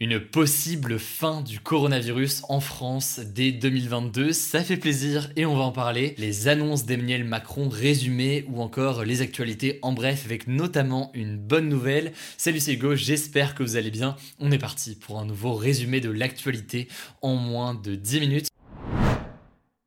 Une possible fin du coronavirus en France dès 2022, ça fait plaisir et on va en parler. Les annonces d'Emmanuel Macron résumées ou encore les actualités en bref avec notamment une bonne nouvelle. Salut c'est Hugo, j'espère que vous allez bien. On est parti pour un nouveau résumé de l'actualité en moins de 10 minutes.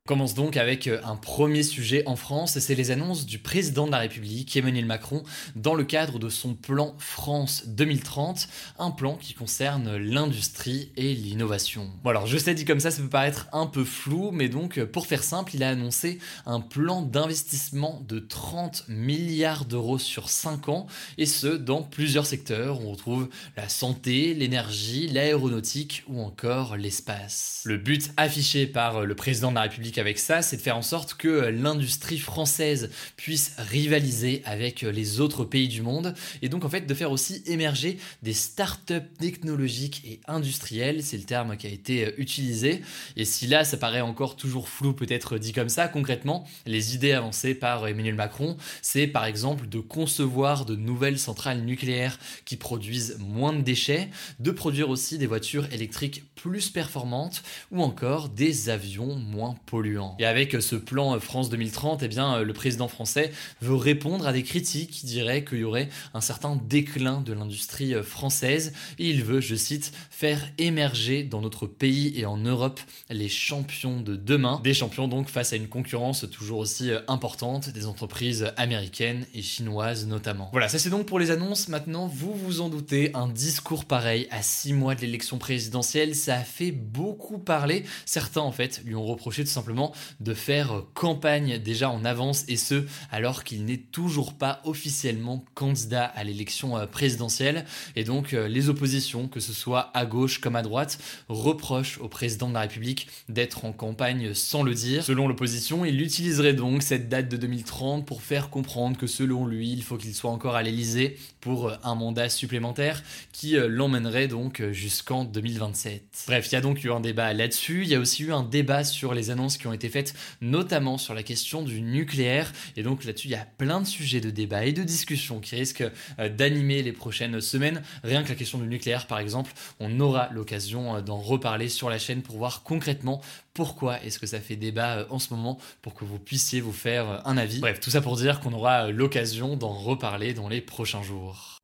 Commence donc avec euh, un premier sujet en France, c'est les annonces du président de la République, Emmanuel Macron, dans le cadre de son plan France 2030, un plan qui concerne l'industrie et l'innovation. Bon alors je sais dit comme ça, ça peut paraître un peu flou, mais donc euh, pour faire simple, il a annoncé un plan d'investissement de 30 milliards d'euros sur 5 ans, et ce dans plusieurs secteurs. On retrouve la santé, l'énergie, l'aéronautique ou encore l'espace. Le but affiché par le président de la République avec ça, c'est de faire en sorte que l'industrie française puisse rivaliser avec les autres pays du monde et donc en fait de faire aussi émerger des startups technologiques et industrielles, c'est le terme qui a été utilisé. Et si là ça paraît encore toujours flou peut-être dit comme ça, concrètement, les idées avancées par Emmanuel Macron, c'est par exemple de concevoir de nouvelles centrales nucléaires qui produisent moins de déchets, de produire aussi des voitures électriques plus performantes ou encore des avions moins polluants. Et avec ce plan France 2030, eh bien, le président français veut répondre à des critiques qui diraient qu'il y aurait un certain déclin de l'industrie française il veut, je cite, faire émerger dans notre pays et en Europe les champions de demain, des champions donc face à une concurrence toujours aussi importante des entreprises américaines et chinoises notamment. Voilà, ça c'est donc pour les annonces. Maintenant, vous vous en doutez, un discours pareil à six mois de l'élection présidentielle, ça a fait beaucoup parler. Certains en fait lui ont reproché tout simplement de faire campagne déjà en avance et ce alors qu'il n'est toujours pas officiellement candidat à l'élection présidentielle et donc les oppositions que ce soit à gauche comme à droite reprochent au président de la République d'être en campagne sans le dire. Selon l'opposition, il utiliserait donc cette date de 2030 pour faire comprendre que selon lui, il faut qu'il soit encore à l'Elysée pour un mandat supplémentaire qui l'emmènerait donc jusqu'en 2027. Bref, il y a donc eu un débat là-dessus, il y a aussi eu un débat sur les annonces ont été faites notamment sur la question du nucléaire et donc là-dessus il y a plein de sujets de débat et de discussion qui risquent d'animer les prochaines semaines. Rien que la question du nucléaire par exemple, on aura l'occasion d'en reparler sur la chaîne pour voir concrètement pourquoi est-ce que ça fait débat en ce moment pour que vous puissiez vous faire un avis. Bref, tout ça pour dire qu'on aura l'occasion d'en reparler dans les prochains jours.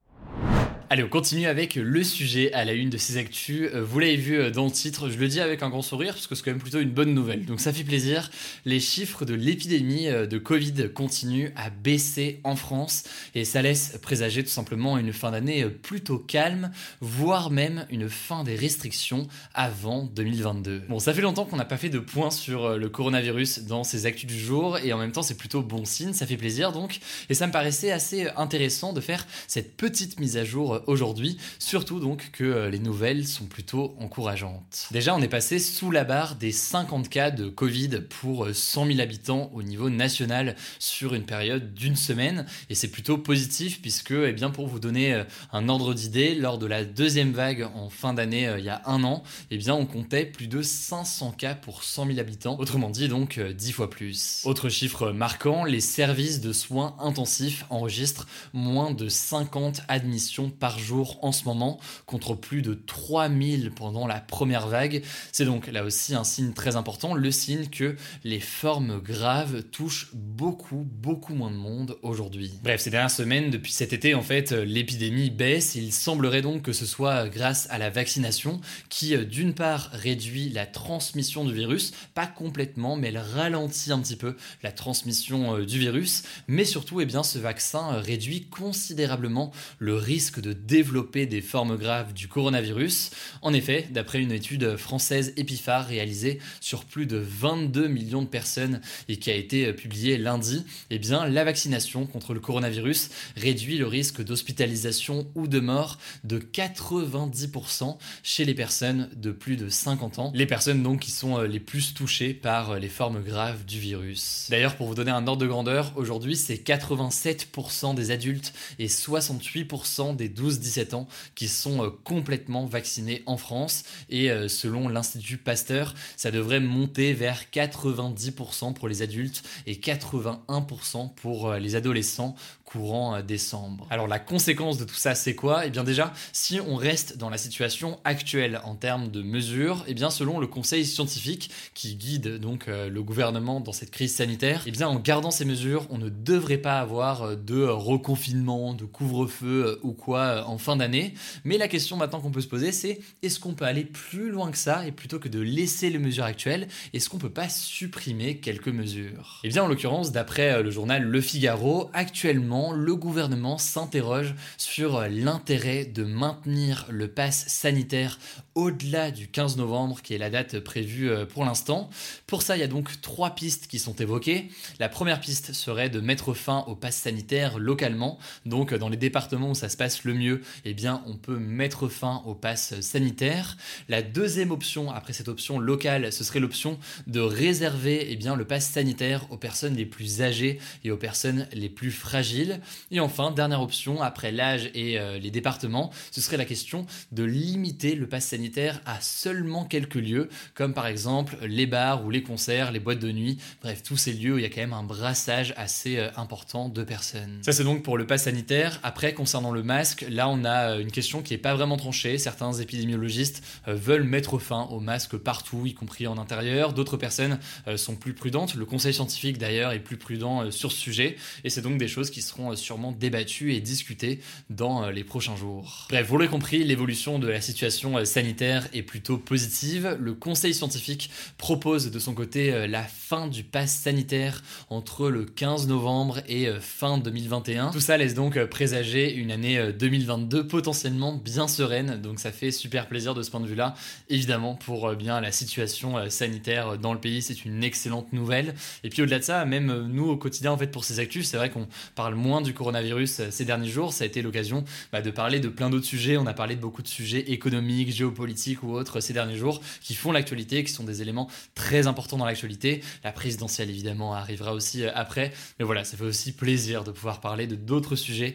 Allez, on continue avec le sujet à la une de ces actus. Vous l'avez vu dans le titre, je le dis avec un grand sourire parce que c'est quand même plutôt une bonne nouvelle. Donc ça fait plaisir. Les chiffres de l'épidémie de Covid continuent à baisser en France et ça laisse présager tout simplement une fin d'année plutôt calme, voire même une fin des restrictions avant 2022. Bon, ça fait longtemps qu'on n'a pas fait de point sur le coronavirus dans ces actus du jour et en même temps c'est plutôt bon signe, ça fait plaisir donc. Et ça me paraissait assez intéressant de faire cette petite mise à jour aujourd'hui, surtout donc que les nouvelles sont plutôt encourageantes. Déjà, on est passé sous la barre des 50 cas de Covid pour 100 000 habitants au niveau national sur une période d'une semaine, et c'est plutôt positif puisque, eh bien, pour vous donner un ordre d'idée, lors de la deuxième vague en fin d'année il y a un an, eh bien, on comptait plus de 500 cas pour 100 000 habitants, autrement dit donc 10 fois plus. Autre chiffre marquant, les services de soins intensifs enregistrent moins de 50 admissions par par jour en ce moment, contre plus de 3000 pendant la première vague. C'est donc là aussi un signe très important, le signe que les formes graves touchent beaucoup, beaucoup moins de monde aujourd'hui. Bref, ces dernières semaines, depuis cet été, en fait, l'épidémie baisse. Il semblerait donc que ce soit grâce à la vaccination qui, d'une part, réduit la transmission du virus, pas complètement, mais elle ralentit un petit peu la transmission euh, du virus, mais surtout, eh bien, ce vaccin réduit considérablement le risque de développer des formes graves du coronavirus. En effet, d'après une étude française Epiphar réalisée sur plus de 22 millions de personnes et qui a été euh, publiée lundi, eh bien, la vaccination contre le coronavirus réduit le risque d'hospitalisation ou de mort de 90% chez les personnes de plus de 50 ans, les personnes donc qui sont euh, les plus touchées par euh, les formes graves du virus. D'ailleurs, pour vous donner un ordre de grandeur, aujourd'hui c'est 87% des adultes et 68% des 12-17 ans qui sont complètement vaccinés en France et selon l'Institut Pasteur, ça devrait monter vers 90% pour les adultes et 81% pour les adolescents courant euh, décembre. Alors la conséquence de tout ça, c'est quoi? Eh bien déjà, si on reste dans la situation actuelle en termes de mesures, eh bien selon le conseil scientifique qui guide donc euh, le gouvernement dans cette crise sanitaire, eh bien en gardant ces mesures, on ne devrait pas avoir euh, de reconfinement, de couvre-feu ou quoi en fin d'année. Mais la question maintenant qu'on peut se poser, c'est est-ce qu'on peut aller plus loin que ça et plutôt que de laisser les mesures actuelles, est-ce qu'on peut pas supprimer quelques mesures? Eh bien en l'occurrence, d'après le journal Le Figaro, actuellement le gouvernement s'interroge sur l'intérêt de maintenir le pass sanitaire au-delà du 15 novembre, qui est la date prévue euh, pour l'instant. Pour ça, il y a donc trois pistes qui sont évoquées. La première piste serait de mettre fin au pass sanitaire localement. Donc, dans les départements où ça se passe le mieux, eh bien, on peut mettre fin au pass sanitaire. La deuxième option, après cette option locale, ce serait l'option de réserver eh bien, le pass sanitaire aux personnes les plus âgées et aux personnes les plus fragiles. Et enfin, dernière option, après l'âge et euh, les départements, ce serait la question de limiter le pass sanitaire à seulement quelques lieux, comme par exemple les bars ou les concerts, les boîtes de nuit, bref, tous ces lieux où il y a quand même un brassage assez euh, important de personnes. Ça c'est donc pour le pass sanitaire. Après, concernant le masque, là on a euh, une question qui n'est pas vraiment tranchée. Certains épidémiologistes veulent mettre fin au masque partout, y compris en intérieur. D'autres personnes sont plus prudentes. Le conseil scientifique d'ailleurs est plus prudent sur ce sujet. Et c'est donc des choses qui seront euh, sûrement débattues et discutées dans euh, les prochains jours. Bref, vous l'avez compris, l'évolution de la situation euh, sanitaire est plutôt positive. Le conseil scientifique propose de son côté la fin du pass sanitaire entre le 15 novembre et fin 2021. Tout ça laisse donc présager une année 2022 potentiellement bien sereine, donc ça fait super plaisir de ce point de vue-là. Évidemment, pour bien la situation sanitaire dans le pays, c'est une excellente nouvelle. Et puis au-delà de ça, même nous au quotidien, en fait, pour ces actus, c'est vrai qu'on parle moins du coronavirus euh, ces derniers jours, ça a été l'occasion bah, de parler de plein d'autres sujets. On a parlé de beaucoup de sujets économiques, géopolitiques ou autres ces derniers jours qui font l'actualité, qui sont des éléments très importants dans l'actualité. La présidentielle évidemment arrivera aussi euh, après, mais voilà, ça fait aussi plaisir de pouvoir parler de d'autres sujets.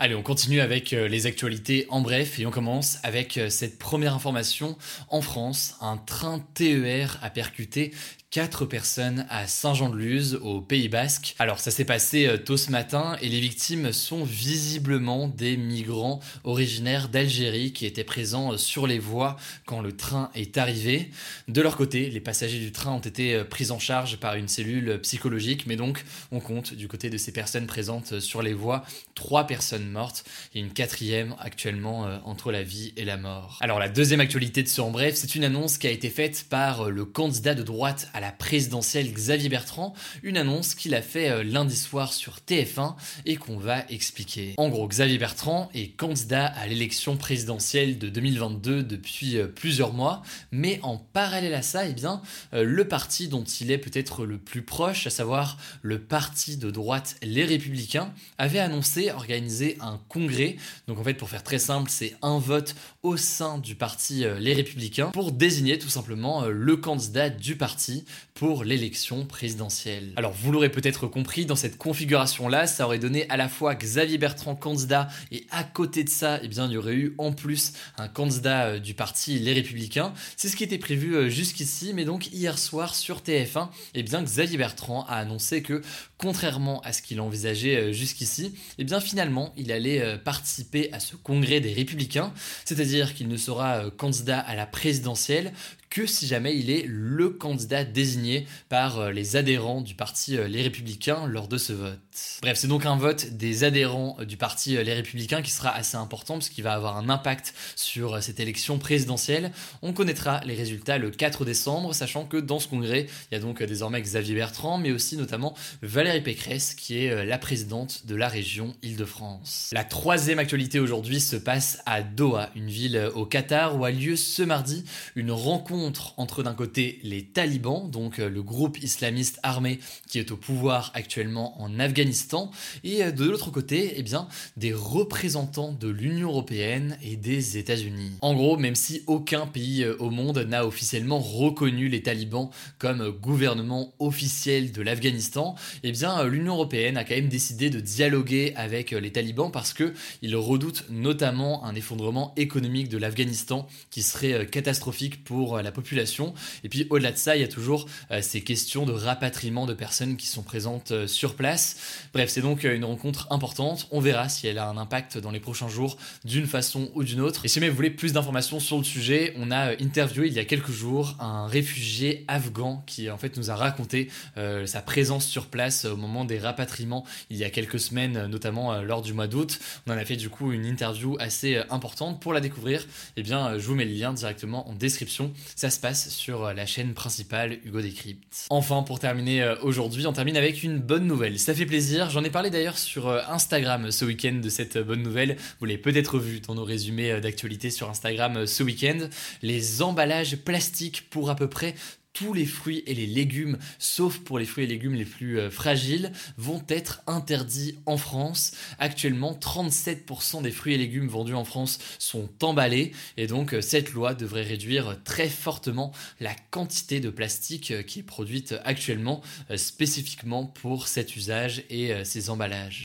Allez, on continue avec euh, les actualités en bref et on commence avec cette première information. En France, un train TER a percuté quatre personnes à Saint-Jean-de-Luz, au Pays Basque. Alors ça s'est passé euh, tôt ce matin et les victimes sont visiblement des migrants originaires d'Algérie qui étaient présents euh, sur les voies quand le train est arrivé. De leur côté, les passagers du train ont été euh, pris en charge par une cellule psychologique, mais donc on compte du côté de ces personnes présentes sur les voies trois personnes mortes et une quatrième actuellement entre la vie et la mort. Alors la deuxième actualité de ce en bref, c'est une annonce qui a été faite par le candidat de droite à la présidentielle Xavier Bertrand, une annonce qu'il a fait euh, lundi soir sur TF1 et qu'on va expliquer. En gros, Xavier Bertrand est candidat à l'élection présidentielle de 2022 depuis euh, plusieurs mois, mais en parallèle à ça, eh bien, euh, le parti dont il est peut-être le plus proche, à savoir le parti de droite Les Républicains, avait annoncé organiser un congrès. Donc en fait, pour faire très simple, c'est un vote au sein du parti Les Républicains pour désigner tout simplement le candidat du parti pour l'élection présidentielle. Alors vous l'aurez peut-être compris, dans cette configuration-là, ça aurait donné à la fois Xavier Bertrand candidat et à côté de ça, eh bien, il y aurait eu en plus un candidat euh, du parti Les Républicains. C'est ce qui était prévu euh, jusqu'ici, mais donc hier soir sur TF1, eh bien, Xavier Bertrand a annoncé que contrairement à ce qu'il envisageait euh, jusqu'ici, eh bien finalement, il allait euh, participer à ce congrès des républicains, c'est-à-dire qu'il ne sera euh, candidat à la présidentielle que si jamais il est le candidat désigné par les adhérents du parti Les Républicains lors de ce vote. Bref, c'est donc un vote des adhérents du parti Les Républicains qui sera assez important puisqu'il va avoir un impact sur cette élection présidentielle. On connaîtra les résultats le 4 décembre, sachant que dans ce congrès, il y a donc désormais Xavier Bertrand, mais aussi notamment Valérie Pécresse, qui est la présidente de la région Île-de-France. La troisième actualité aujourd'hui se passe à Doha, une ville au Qatar, où a lieu ce mardi une rencontre entre d'un côté les talibans, donc euh, le groupe islamiste armé qui est au pouvoir actuellement en Afghanistan, et euh, de l'autre côté, eh bien, des représentants de l'Union européenne et des États-Unis. En gros, même si aucun pays euh, au monde n'a officiellement reconnu les talibans comme gouvernement officiel de l'Afghanistan, eh bien, l'Union européenne a quand même décidé de dialoguer avec les talibans parce que ils redoutent notamment un effondrement économique de l'Afghanistan qui serait catastrophique pour la population. Et puis au-delà de ça, il y a toujours euh, ces questions de rapatriement de personnes qui sont présentes euh, sur place. Bref, c'est donc euh, une rencontre importante. On verra si elle a un impact dans les prochains jours d'une façon ou d'une autre. Et si vous voulez plus d'informations sur le sujet, on a interviewé il y a quelques jours un réfugié afghan qui en fait nous a raconté sa présence sur place au moment des rapatriements il y a quelques semaines, notamment lors du mois d'août. On en a fait du coup une interview assez importante. Pour la découvrir, eh bien, je vous mets le lien directement en description. Ça se passe sur euh, la chaîne principale Hugo Décrypte. Enfin, pour terminer euh, aujourd'hui, on termine avec une bonne nouvelle. Ça fait plaisir. J'en ai parlé d'ailleurs sur euh, Instagram ce week-end de cette bonne nouvelle. Vous l'avez peut-être vu dans nos résumés d'actualité sur Instagram ce week-end. Les emballages plastiques pour à peu près tous les fruits et les légumes, sauf pour les fruits et légumes les plus euh, fragiles, vont être interdits en France. Actuellement, 37% des fruits et légumes vendus en France sont emballés et donc euh, cette loi devrait réduire très fortement la quantité de plastique euh, qui est produite actuellement spécifiquement pour cet usage et ces emballages.